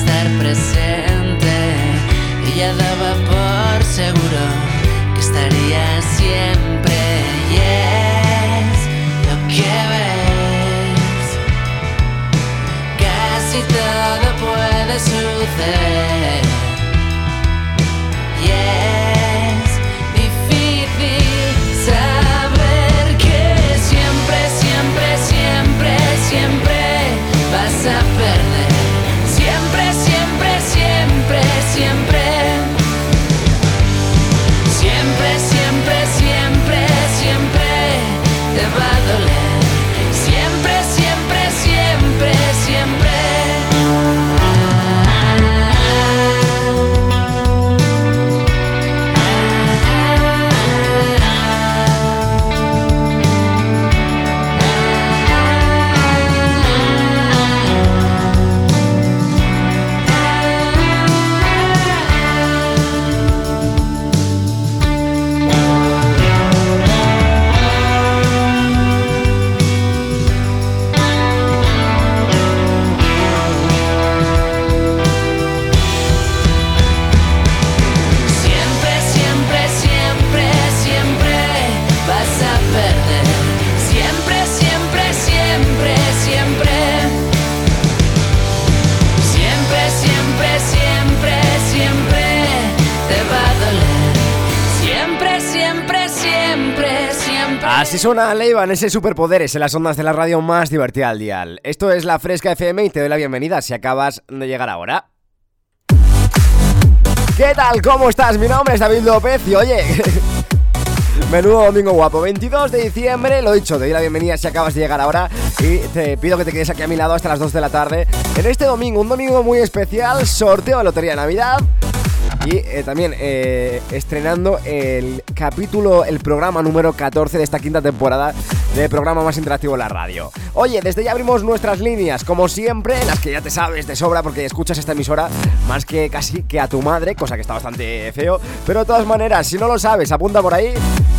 estar presente. Suena Leiban, ese superpoderes en las ondas de la radio más divertida al dial. Esto es la Fresca FM y te doy la bienvenida si acabas de llegar ahora. ¿Qué tal? ¿Cómo estás? Mi nombre es David López y oye, menudo domingo guapo. 22 de diciembre, lo dicho, te doy la bienvenida si acabas de llegar ahora y te pido que te quedes aquí a mi lado hasta las 2 de la tarde. En este domingo, un domingo muy especial, sorteo de Lotería Navidad. Y eh, también eh, estrenando el capítulo, el programa número 14 de esta quinta temporada de programa más interactivo en la radio. Oye, desde ya abrimos nuestras líneas, como siempre, las que ya te sabes de sobra porque escuchas esta emisora más que casi que a tu madre, cosa que está bastante feo. Pero de todas maneras, si no lo sabes, apunta por ahí.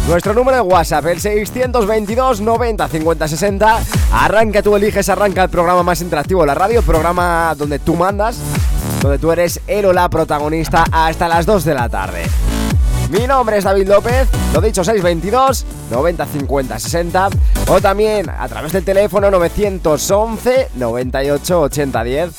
Nuestro número de WhatsApp, el 622 90 50 60. Arranca, tú eliges, arranca el programa más interactivo de la radio, programa donde tú mandas donde tú eres el o la protagonista hasta las 2 de la tarde. Mi nombre es David López, lo dicho 622 90 50 60 o también a través del teléfono 911 98 80 10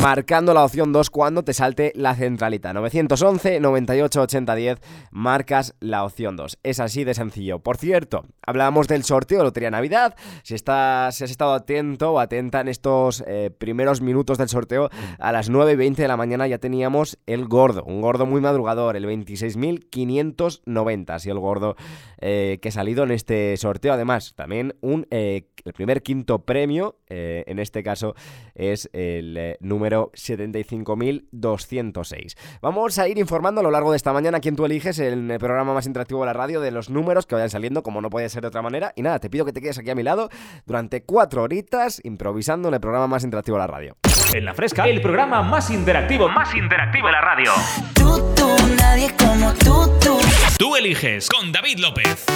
marcando la opción 2 cuando te salte la centralita. 911 98 80 10 marcas la opción 2. Es así de sencillo. Por cierto, hablábamos del sorteo de Lotería Navidad. Si, estás, si has estado atento o atenta en estos eh, primeros minutos del sorteo, a las 9 y 20 de la mañana ya teníamos el gordo, un gordo muy madrugador, el 26.590. Así el gordo eh, que ha salido en este sorteo. Además, también un, eh, el primer quinto premio, eh, en este caso es el eh, número 75.206. Vamos a ir informando a lo largo de esta mañana quién tú eliges en el programa más interactivo de la radio de los números que vayan saliendo, como no puede ser de otra manera. Y nada, te pido que te quedes aquí a mi lado durante cuatro horitas improvisando en el programa más interactivo de la radio. En la fresca, el programa más interactivo, más interactivo de la radio. Tú, tú, nadie como tú, tú. Tú eliges con David López.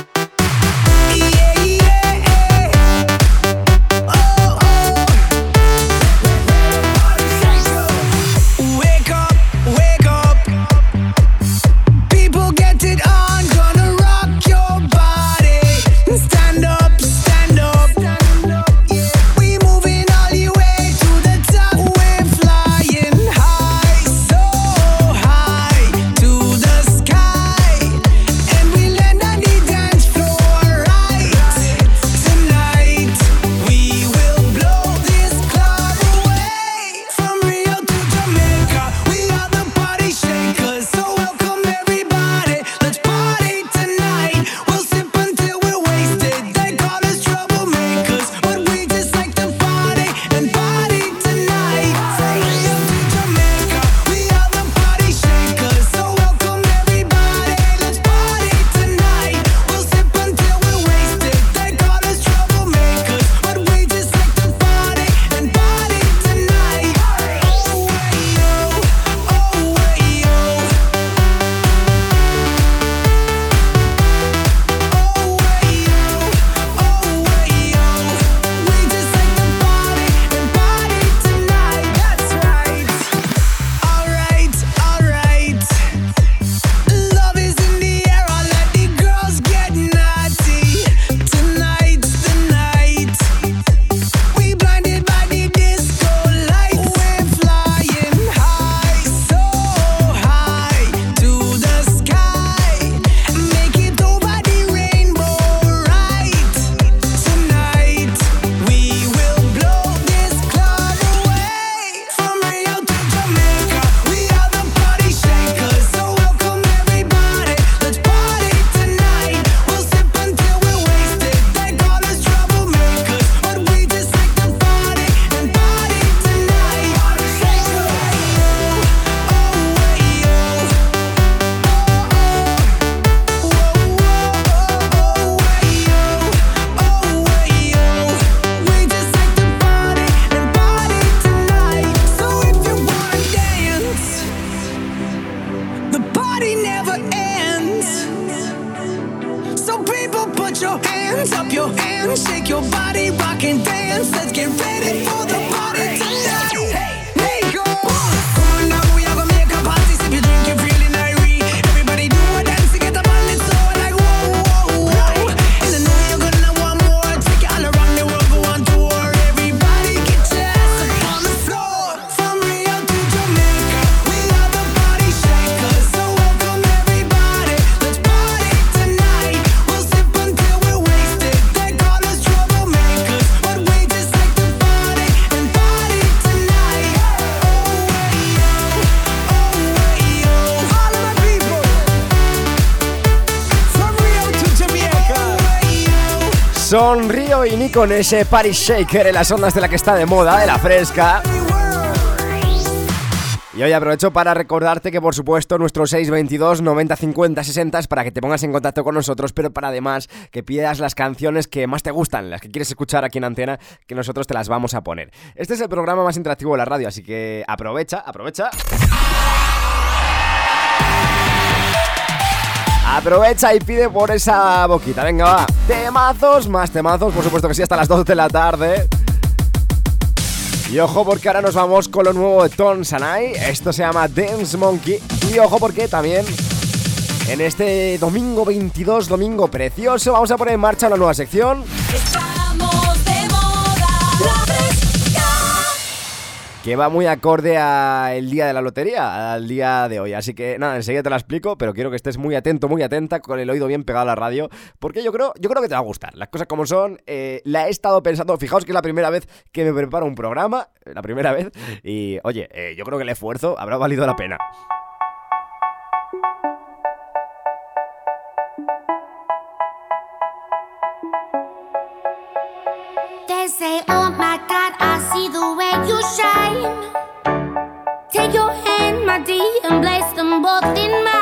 Yeah, Son Río y Nico en ese Paris Shaker en las ondas de la que está de moda, de la fresca. Y hoy aprovecho para recordarte que por supuesto nuestro 622 90 50 60 es para que te pongas en contacto con nosotros, pero para además que pidas las canciones que más te gustan, las que quieres escuchar aquí en Antena, que nosotros te las vamos a poner. Este es el programa más interactivo de la radio, así que aprovecha, aprovecha. Aprovecha y pide por esa boquita, venga va. Temazos, más temazos, por supuesto que sí, hasta las 2 de la tarde. Y ojo porque ahora nos vamos con lo nuevo de Tom Sanai. Esto se llama Dance Monkey. Y ojo porque también en este domingo 22, domingo precioso, vamos a poner en marcha una nueva sección que va muy acorde al día de la lotería, al día de hoy. Así que nada, enseguida te la explico, pero quiero que estés muy atento, muy atenta, con el oído bien pegado a la radio, porque yo creo, yo creo que te va a gustar. Las cosas como son, eh, la he estado pensando, fijaos que es la primera vez que me preparo un programa, la primera vez, y oye, eh, yo creo que el esfuerzo habrá valido la pena. You shine. Take your hand, my dear, and place them both in mine.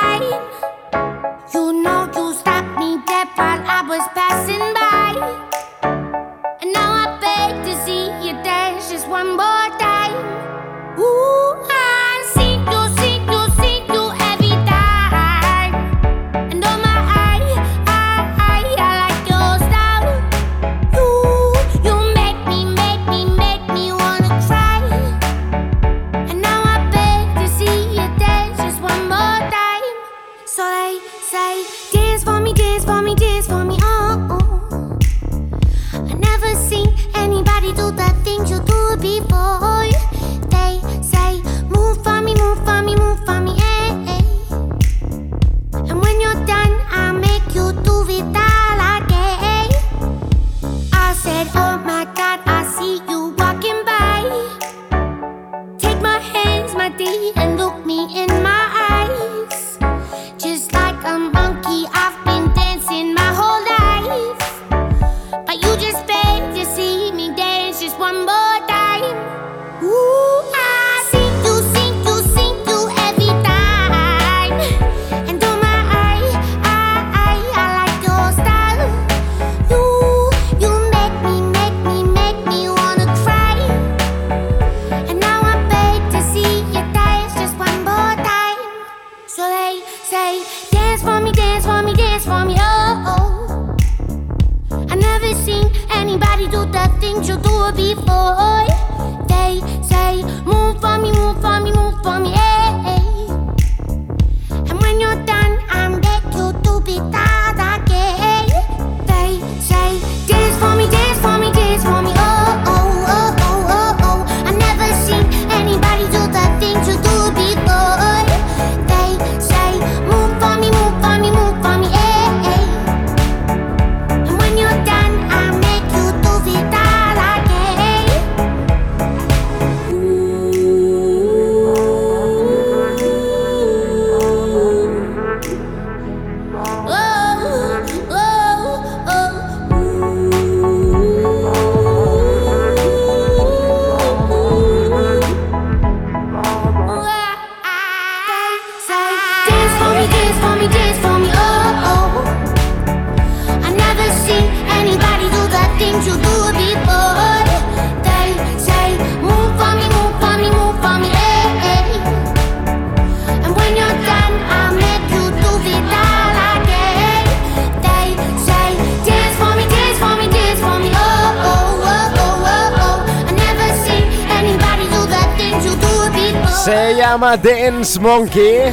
Dance Monkey.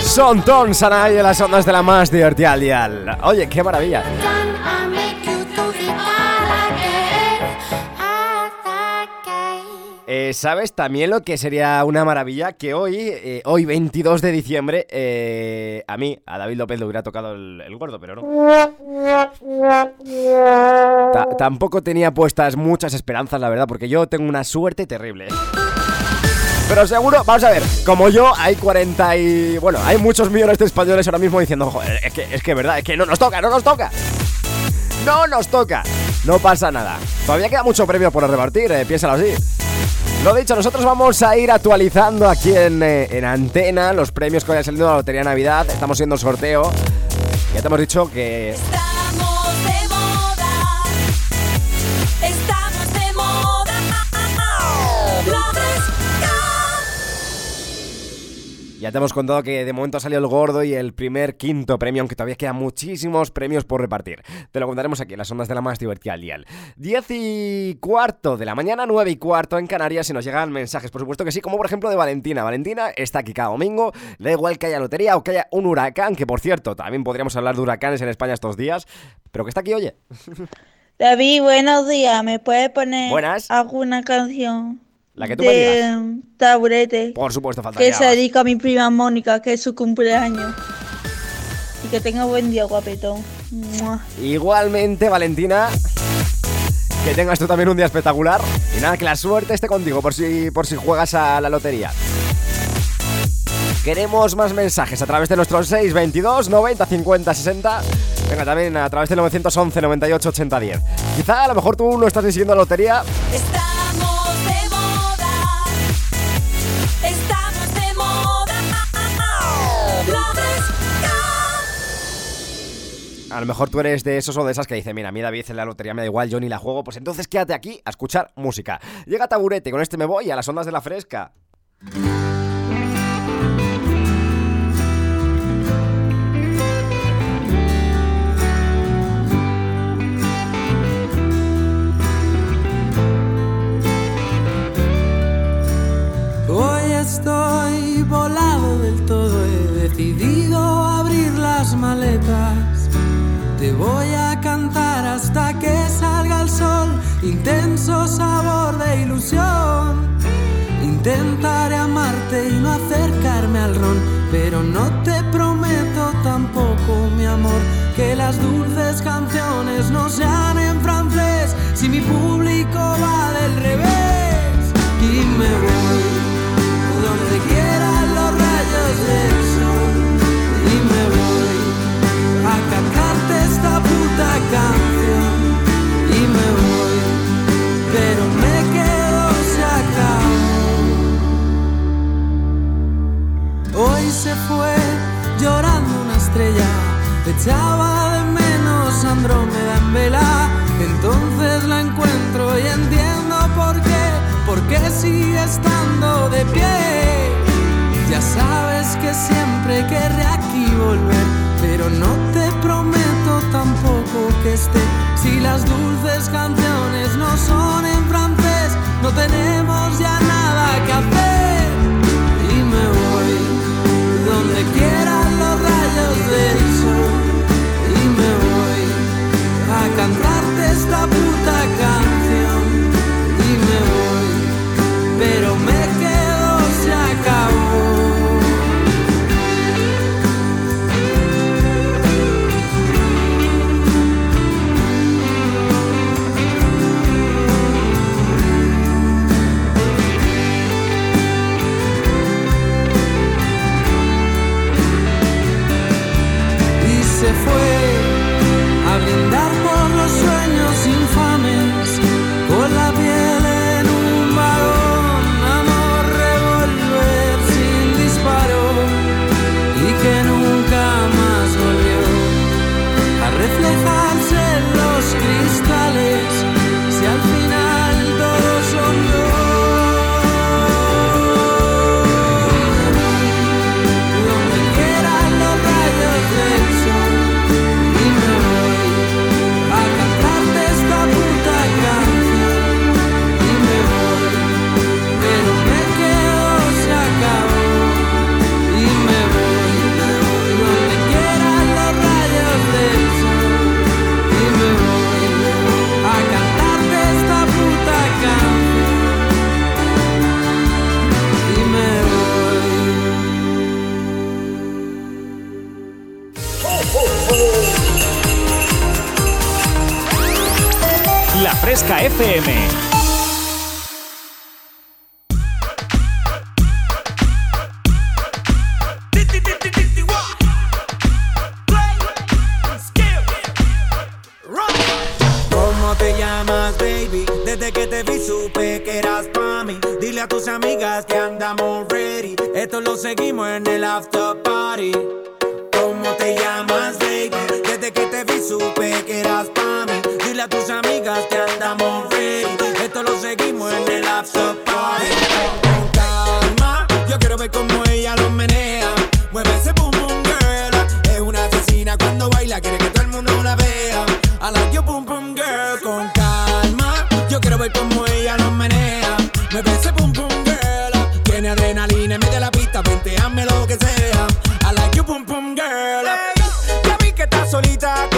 Son Ton Sanay en las ondas de la más divertida al. Oye, qué maravilla. Eh, ¿Sabes también lo que sería una maravilla? Que hoy, eh, hoy 22 de diciembre, eh, a mí, a David López le hubiera tocado el, el gordo, pero no. Ta- tampoco tenía puestas muchas esperanzas, la verdad, porque yo tengo una suerte terrible. Pero seguro, vamos a ver, como yo, hay 40 y... Bueno, hay muchos millones de españoles ahora mismo diciendo, joder, es que es que verdad, es que no nos toca, no nos toca. No nos toca. No pasa nada. Todavía queda mucho premio por repartir, eh, piénsalo así. Lo dicho, nosotros vamos a ir actualizando aquí en, eh, en antena los premios que vayan saliendo de la Lotería Navidad. Estamos haciendo el sorteo. Ya te hemos dicho que Estamos de moda. Estamos ya te hemos contado que de momento ha salido el gordo y el primer quinto premio, aunque todavía quedan muchísimos premios por repartir. Te lo contaremos aquí en las ondas de la más divertida al dial. 10 y cuarto de la mañana, 9 y cuarto en Canarias y nos llegan mensajes, por supuesto que sí, como por ejemplo de Valentina. Valentina está aquí cada domingo, da igual que haya lotería o que haya un huracán, que por cierto, también podríamos hablar de huracanes en España estos días, pero que está aquí, oye. David, buenos días. ¿Me puedes poner Buenas. alguna canción La que tú me digas. de Taburete? Por supuesto, falta Que se dedica a mi prima Mónica, que es su cumpleaños. Y que tenga buen día, guapetón. Mua. Igualmente, Valentina. Que tengas tú también un día espectacular. Y nada, que la suerte esté contigo por si, por si juegas a la lotería. Queremos más mensajes a través de nuestro 622 90 50 60. Venga, también a través del 911 98 80 10. Quizá a lo mejor tú no estás ni siguiendo la lotería. Estamos A lo mejor tú eres de esos o de esas que dicen, mira, a mí David en la lotería me da igual, yo ni la juego. Pues entonces quédate aquí a escuchar música. Llega Taburete, con este me voy a las ondas de la fresca. Hoy estoy hasta que salga el sol, intenso sabor de ilusión. Intentaré amarte y no acercarme al ron, pero no te prometo tampoco, mi amor, que las dulces canciones no sean en francés si mi público va del revés. Y me voy donde quieran los rayos del echaba de menos Andrómeda en vela, entonces la encuentro y entiendo por qué, porque sigue estando de pie. Ya sabes que siempre querré aquí volver, pero no te prometo tampoco que esté. Si las dulces canciones no son en francés, no tenemos ya nada que hacer. Y me voy donde quieran los Y me voy a cantarte esta puta amigas que andamos ready. Esto lo seguimos en el after party. Con calma, yo quiero ver cómo ella lo menea. Mueve ese boom boom girl. Es una asesina cuando baila, quiere que todo el mundo la vea. I like your boom boom girl. Con calma, yo quiero ver cómo ella lo menea. Mueve ese boom boom girl. Tiene adrenalina de la pista, vente, hazme lo que sea. I like your boom boom girl. ya vi que estás solita,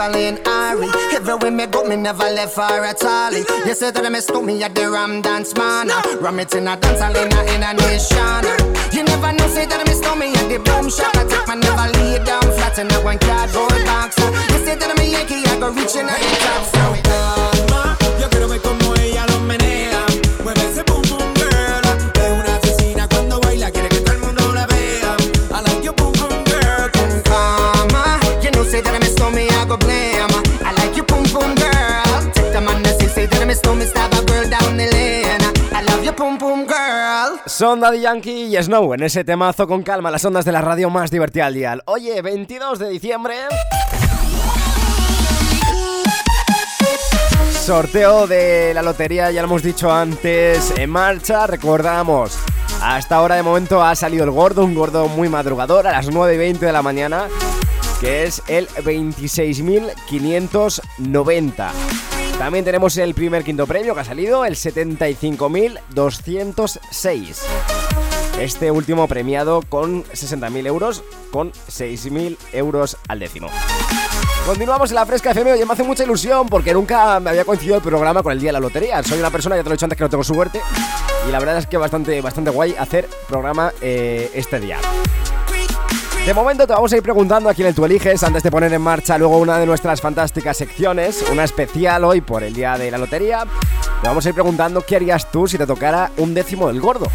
Jacqueline Ari. Everywhere me go, me never left her at all. Mm-hmm. You say that me stole me at the Ram Dance Man. Ram it in a dance hall in a, a nation. Mm-hmm. You never know, say that me stole me at the boom shop. I take my never lay down flat in a one cardboard box. You say that me Yankee, I go reaching out the top. So calma, yo quiero ver cómo pum girl. Son Daddy Yankee y Snow en ese temazo con calma, las ondas de la radio más divertida al día. Oye, 22 de diciembre. Sorteo de la lotería, ya lo hemos dicho antes, en marcha, recordamos. Hasta ahora de momento ha salido el gordo, un gordo muy madrugador, a las 9 y 20 de la mañana, que es el 26.590. También tenemos el primer quinto premio que ha salido, el 75.206. Este último premiado con 60.000 euros, con 6.000 euros al décimo. Continuamos en la Fresca FM y me hace mucha ilusión porque nunca me había coincidido el programa con el día de la lotería. Soy una persona, ya te lo he dicho antes, que no tengo suerte y la verdad es que bastante, bastante guay hacer programa eh, este día. De momento te vamos a ir preguntando a quién tú eliges antes de poner en marcha luego una de nuestras fantásticas secciones, una especial hoy por el día de la lotería. Te vamos a ir preguntando qué harías tú si te tocara un décimo del gordo.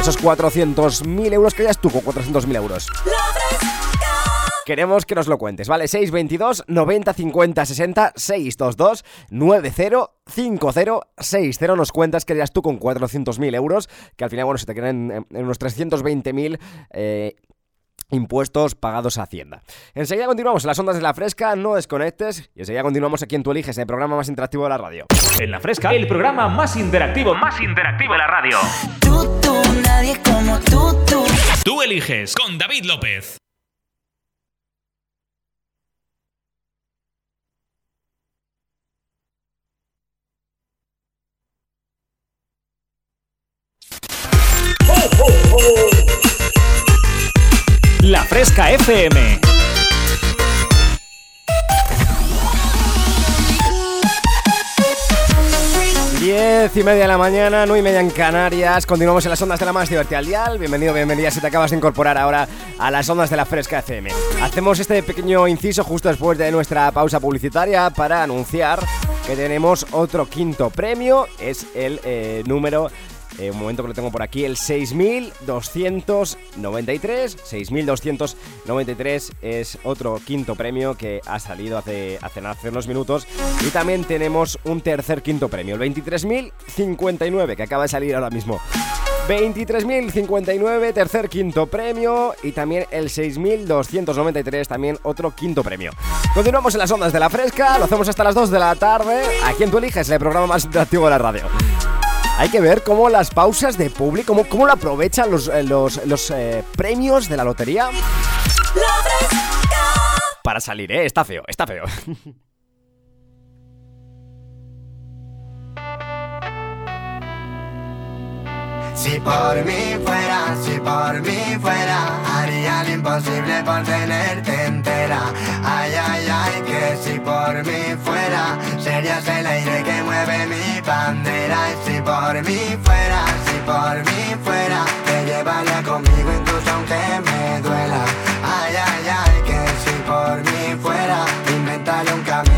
Esos 400.000 euros, ¿qué harías tú con 400.000 euros? Queremos que nos lo cuentes, ¿vale? 622 90 50 60 622 90 50 60 Nos cuentas qué harías tú con 400.000 euros, que al final, bueno, se te quedan en, en unos 320.000 eh, impuestos pagados a Hacienda. Enseguida continuamos en las ondas de la fresca, no desconectes y enseguida continuamos aquí en Tú eliges, en el programa más interactivo de la radio. En la fresca, el programa más interactivo, más interactivo de la radio. Tú, tú, nadie como tú, tú. Tú eliges con David López. ¡Oh, oh, oh! La Fresca FM. Diez y media de la mañana, nueve y media en Canarias. Continuamos en las ondas de la más divertida al dial. Bienvenido, bienvenida si te acabas de incorporar ahora a las ondas de la Fresca FM. Hacemos este pequeño inciso justo después de nuestra pausa publicitaria para anunciar que tenemos otro quinto premio. Es el eh, número eh, un momento que lo tengo por aquí, el 6293. 6293 es otro quinto premio que ha salido hace, hace, hace unos minutos. Y también tenemos un tercer quinto premio, el 23059, que acaba de salir ahora mismo. 23.059, tercer quinto premio y también el 6.293, también otro quinto premio. Continuamos en las ondas de la fresca, lo hacemos hasta las 2 de la tarde. Aquí en tú eliges el programa más interactivo de la radio. Hay que ver cómo las pausas de público, cómo, cómo lo aprovechan los, eh, los, los eh, premios de la lotería para salir, ¿eh? Está feo, está feo. Si por mí fuera, si por mí fuera, haría lo imposible por tenerte entera. Ay, ay, ay, que si por mí fuera, serías el aire que mueve mi bandera. Si por mí fuera, si por mí fuera, te llevaría conmigo incluso aunque me duela. Ay, ay, ay, que si por mí fuera, inventaría un camino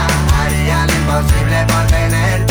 imposible por tenerte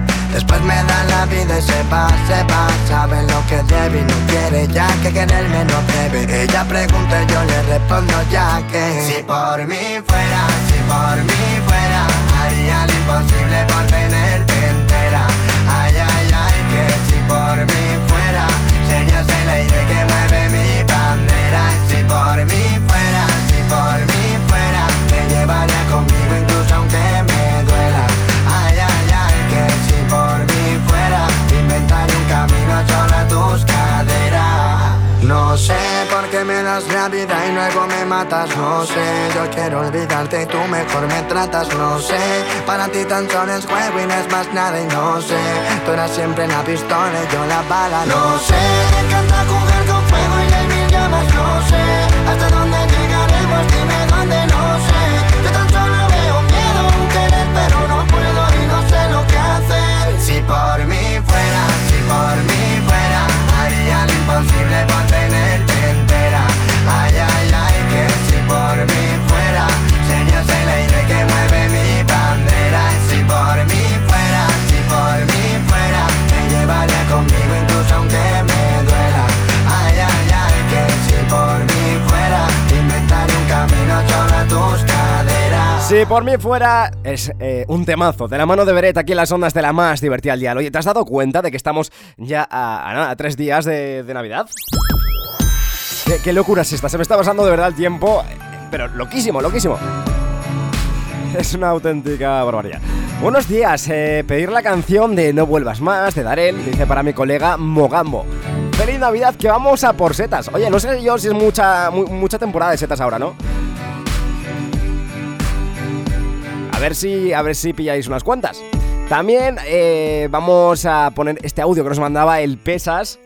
Después me da la vida y se va, se va. Sabe lo que debe y no quiere ya que quererme no debe Ella pregunta y yo le respondo ya que Si por mí fuera, si por mí fuera Haría lo imposible por tenerte entera. Ay, ay, ay, que si por mí No sé por qué me das la vida y luego me matas No sé, yo quiero olvidarte y tú mejor me tratas No sé, para ti tan solo es juego y no es más nada y no sé. Tú eras siempre la pistola y yo la bala No sé, me encanta jugar Si por mí fuera, es eh, un temazo de la mano de Beret aquí en las ondas de la más divertida al día. Oye, ¿te has dado cuenta de que estamos ya a, tres días de, Navidad? ¿Qué, locura es esta? Se me está pasando de verdad el tiempo, pero loquísimo, loquísimo. Es una auténtica barbaridad. Buenos días, eh, pedir la canción de No vuelvas más de Darel, dice para mi colega Mogambo. Feliz Navidad, que vamos a por setas. Oye, no sé yo si es mucha, mu- mucha temporada de setas ahora, ¿no? Ver si, a ver si pilláis unas cuantas. También eh, vamos a poner este audio que nos mandaba el Pesas.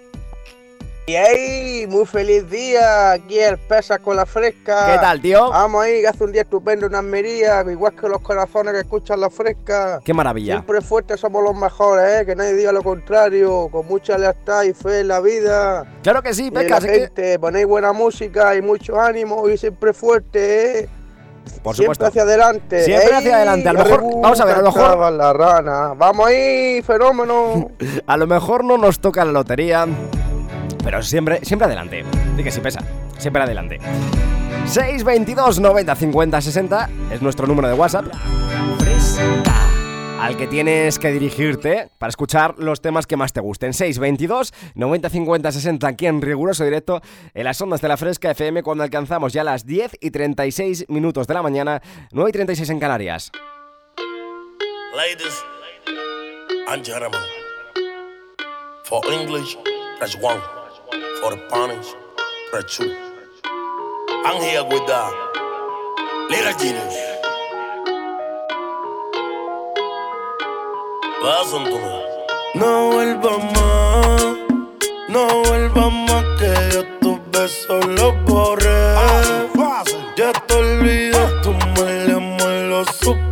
Y ahí, muy feliz día, aquí el Pesa con la fresca. ¿Qué tal, tío? Vamos ahí, que hace un día estupendo en Almería, igual que los corazones que escuchan la fresca. Qué maravilla. Siempre fuertes somos los mejores, ¿eh? que nadie diga lo contrario, con mucha lealtad y fe en la vida. Claro que sí, Y la que- gente, ponéis buena música y mucho ánimo y siempre fuerte, ¿eh? Por siempre hacia adelante. Siempre ¡Ey! hacia adelante. A lo mejor- vamos a ver, a lo mejor- la rana. Vamos ahí, fenómeno. A lo mejor no nos toca la lotería, pero siempre, siempre adelante. Di que sí pesa, siempre adelante. 622 90 50 60 es nuestro número de WhatsApp. Al que tienes que dirigirte para escuchar los temas que más te gusten. 622 90 50 60 aquí en riguroso directo en las ondas de la Fresca FM cuando alcanzamos ya las 10 y 36 minutos de la mañana, 9 y 36 en Canarias. Ladies and gentlemen, for English, press one. For Spanish, press two. I'm here with the little genius. No vuelvas más, no vuelvas más que yo tus besos los borré. Ya te olvidé, tu mal amor lo superé.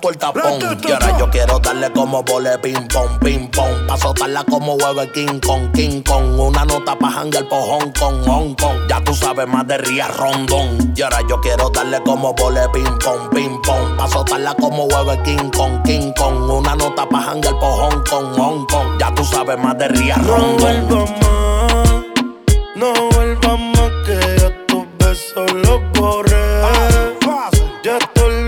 Tapón. Y ahora yo quiero darle como vole ping pong, ping pong. Pa' soltarla como huevo King Kong, King Kong. Una nota pa' hangar por Hong Kong, Hong Kong. Ya tú sabes más de Ría Rondón. Y ahora yo quiero darle como vole ping pong, ping pong. Pa' soltarla como huevo King Kong, King Kong. Una nota pa' hangar por Hong Kong, Hong Kong. Ya tú sabes más de Ría Rondón. No vuelvas más, no vuelvas más que yo tus besos los borré. Ya te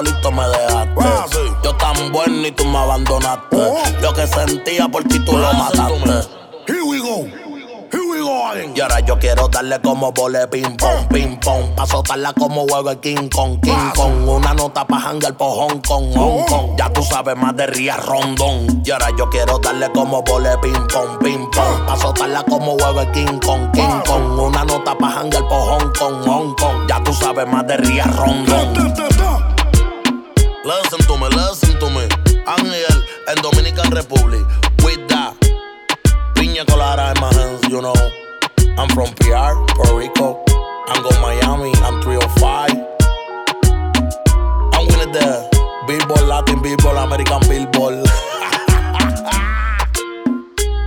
solito me dejaste. Yo tan bueno y tú me abandonaste. Lo que sentía por ti tú lo mataste. Here we go. Here we go again. Y ahora yo quiero darle como vole ping pong, ping pong. Pa' soltarla como huevo King Kong, King Kong. Una nota pa' hangar por Hong Kong, Hong Kong. Ya tú sabes más de Ría Rondón. Y ahora yo quiero darle como vole ping pong, ping pong. Pa' soltarla como huevo King Kong, King Kong. Una nota pa' hangar por Hong Kong, Hong Kong. Ya tú sabes más de Ría Rondón. Listen to me, listen to me. Ángel en Dominican Republic. With that. Piña colada in my hands, you know. I'm from PR, Puerto Rico. I'm going Miami, I'm 305. I'm winning the Billboard, Latin Billboard, American Billboard.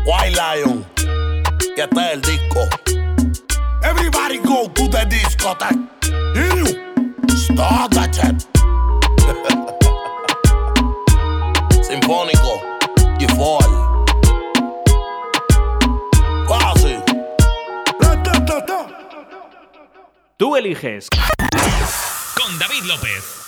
White Lion. Y este es el disco. Everybody go to the discotheque. You? Stop that shit. Sinfónico y Fall. Casi. Tú eliges. Con David López.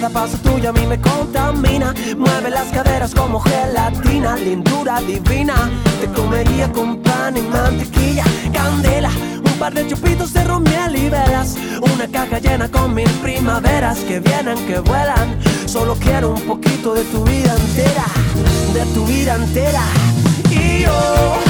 Cada paso tuyo a mí me contamina. Mueve las caderas como gelatina, lindura divina. Te comería con pan y mantequilla, candela. Un par de chupitos de romiel y velas. Una caja llena con mil primaveras que vienen, que vuelan. Solo quiero un poquito de tu vida entera, de tu vida entera. Y yo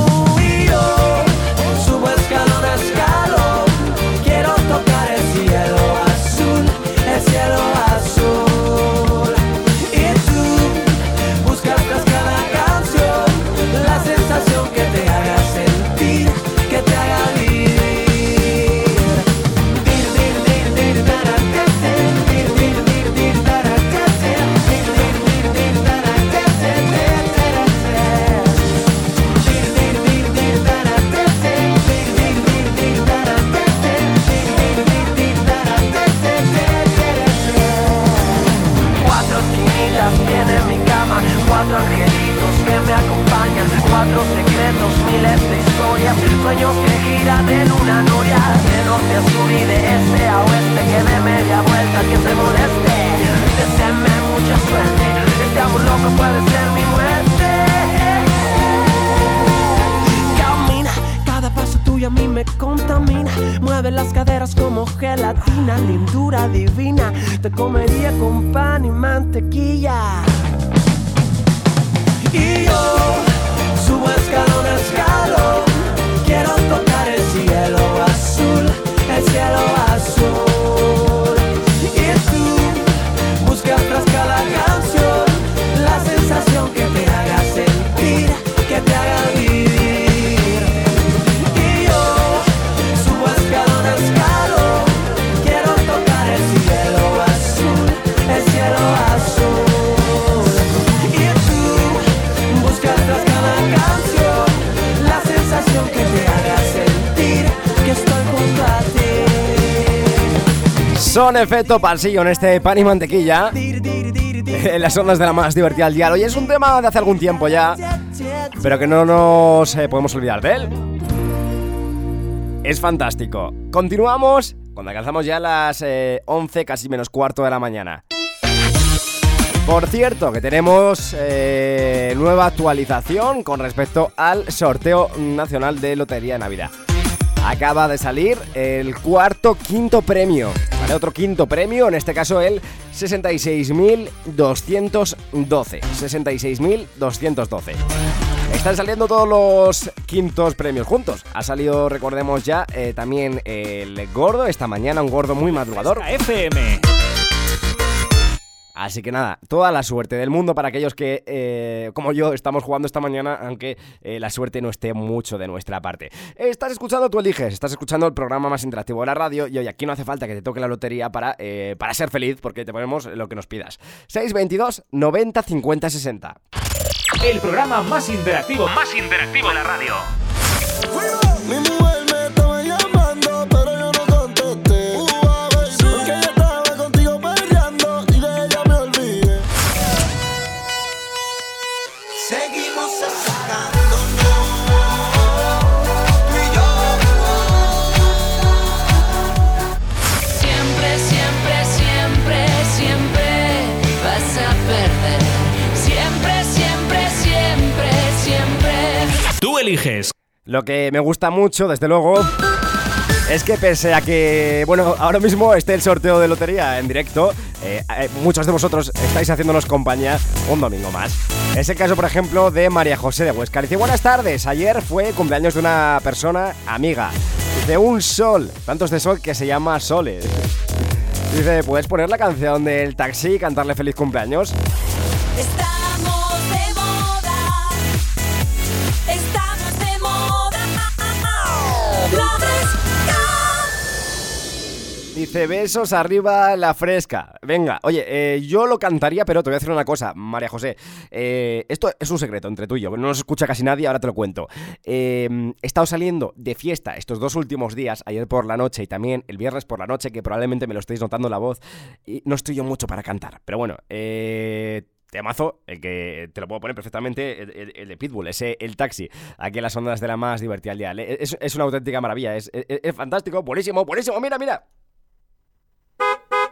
efecto pasillo en este pan y mantequilla. En las ondas de la más divertida al diario. Y es un tema de hace algún tiempo ya, pero que no nos eh, podemos olvidar de él. Es fantástico. Continuamos cuando alcanzamos ya las eh, 11, casi menos cuarto de la mañana. Por cierto, que tenemos eh, nueva actualización con respecto al sorteo nacional de Lotería de Navidad. Acaba de salir el cuarto quinto premio. Otro quinto premio, en este caso el 66.212. 66.212. Están saliendo todos los quintos premios juntos. Ha salido, recordemos ya, eh, también el gordo esta mañana, un gordo muy madrugador. FM. Así que nada, toda la suerte del mundo para aquellos que, eh, como yo, estamos jugando esta mañana, aunque eh, la suerte no esté mucho de nuestra parte. Estás escuchando, tú eliges, estás escuchando el programa más interactivo de la radio y hoy aquí no hace falta que te toque la lotería para, eh, para ser feliz, porque te ponemos lo que nos pidas. 622 90 50 60. El programa más interactivo, más interactivo de la radio. Eliges. Lo que me gusta mucho, desde luego, es que pese a que, bueno, ahora mismo esté el sorteo de lotería en directo, eh, eh, muchos de vosotros estáis haciéndonos compañía un domingo más. Es el caso, por ejemplo, de María José de Huesca. Dice, buenas tardes, ayer fue cumpleaños de una persona amiga. Dice, un sol, tantos de sol que se llama Sole. Dice, ¿puedes poner la canción del taxi y cantarle feliz cumpleaños? Estamos Dice besos arriba la fresca. Venga, oye, eh, yo lo cantaría, pero te voy a decir una cosa, María José. Eh, esto es un secreto entre tú y yo, no nos escucha casi nadie, ahora te lo cuento. Eh, he estado saliendo de fiesta estos dos últimos días, ayer por la noche y también el viernes por la noche, que probablemente me lo estéis notando la voz, y no estoy yo mucho para cantar. Pero bueno, eh temazo, el que te lo puedo poner perfectamente, el, de Pitbull, ese El Taxi, aquí en las ondas de la más divertida al día. Es, es una auténtica maravilla, es- es fantástico, buenísimo, buenísimo, mira, mira.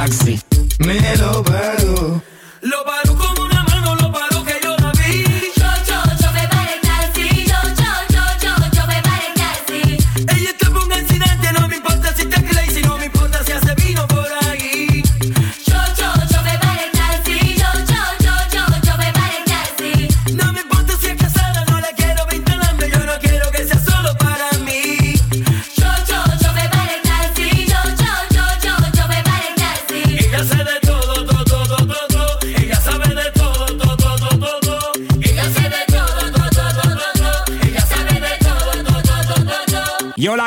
taxi. Me lo paró.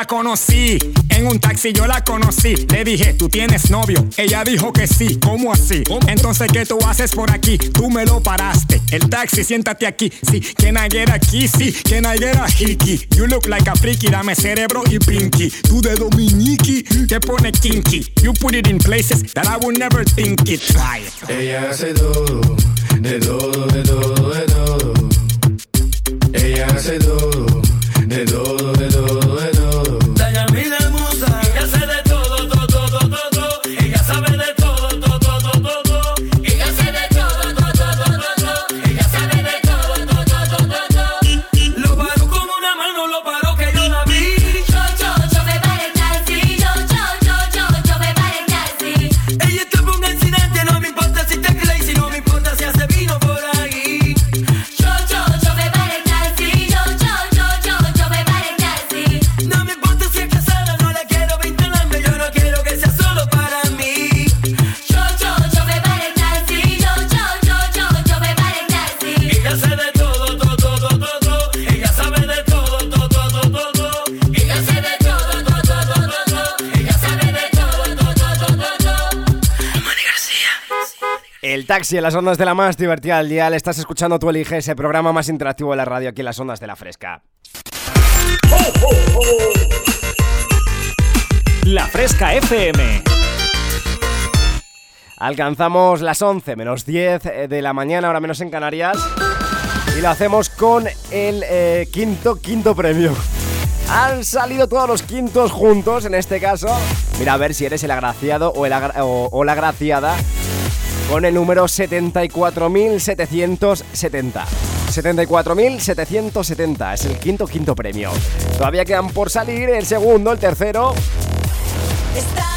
Conocí en un taxi, yo la conocí. Le dije, ¿tú tienes novio? Ella dijo que sí. ¿Cómo así? Entonces, ¿qué tú haces por aquí? Tú me lo paraste. El taxi, siéntate aquí. Sí, can I get a kissy? Can I get a hickey? You look like a freaky, dame cerebro y pinky. Tú de Dominiki, te pone kinky. You put it in places that I would never think it. Try. Ella hace todo, de todo, de todo, de todo. Ella hace todo, de todo, taxi en las ondas de la más divertida del día. Le estás escuchando, tú eliges ese programa más interactivo de la radio aquí en las ondas de la fresca. La Fresca FM. Alcanzamos las 11 menos 10 de la mañana, ahora menos en Canarias. Y lo hacemos con el eh, quinto, quinto premio. Han salido todos los quintos juntos en este caso. Mira a ver si eres el agraciado o, el agra- o- o la agraciada con el número 74.770. 74.770 es el quinto quinto premio. Todavía quedan por salir el segundo, el tercero. Estamos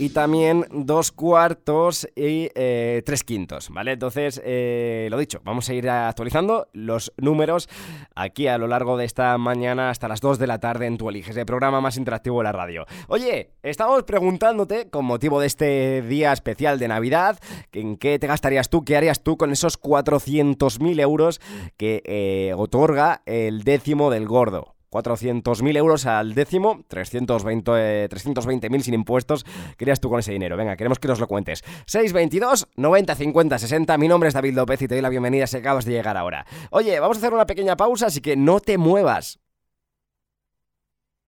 y también dos cuartos y eh, tres quintos, ¿vale? Entonces, eh, lo dicho, vamos a ir actualizando los números aquí a lo largo de esta mañana hasta las 2 de la tarde en Tu Eliges, el programa más interactivo de la radio. Oye, estamos preguntándote, con motivo de este día especial de Navidad, en qué te gastarías tú, qué harías tú con esos 400.000 euros que eh, otorga el décimo del gordo. 400.000 euros al décimo, 320 eh, 320.000 sin impuestos. ¿Qué harías tú con ese dinero? Venga, queremos que nos lo cuentes. 622 90 50 60. Mi nombre es David López y te doy la bienvenida si acabas de llegar ahora. Oye, vamos a hacer una pequeña pausa, así que no te muevas.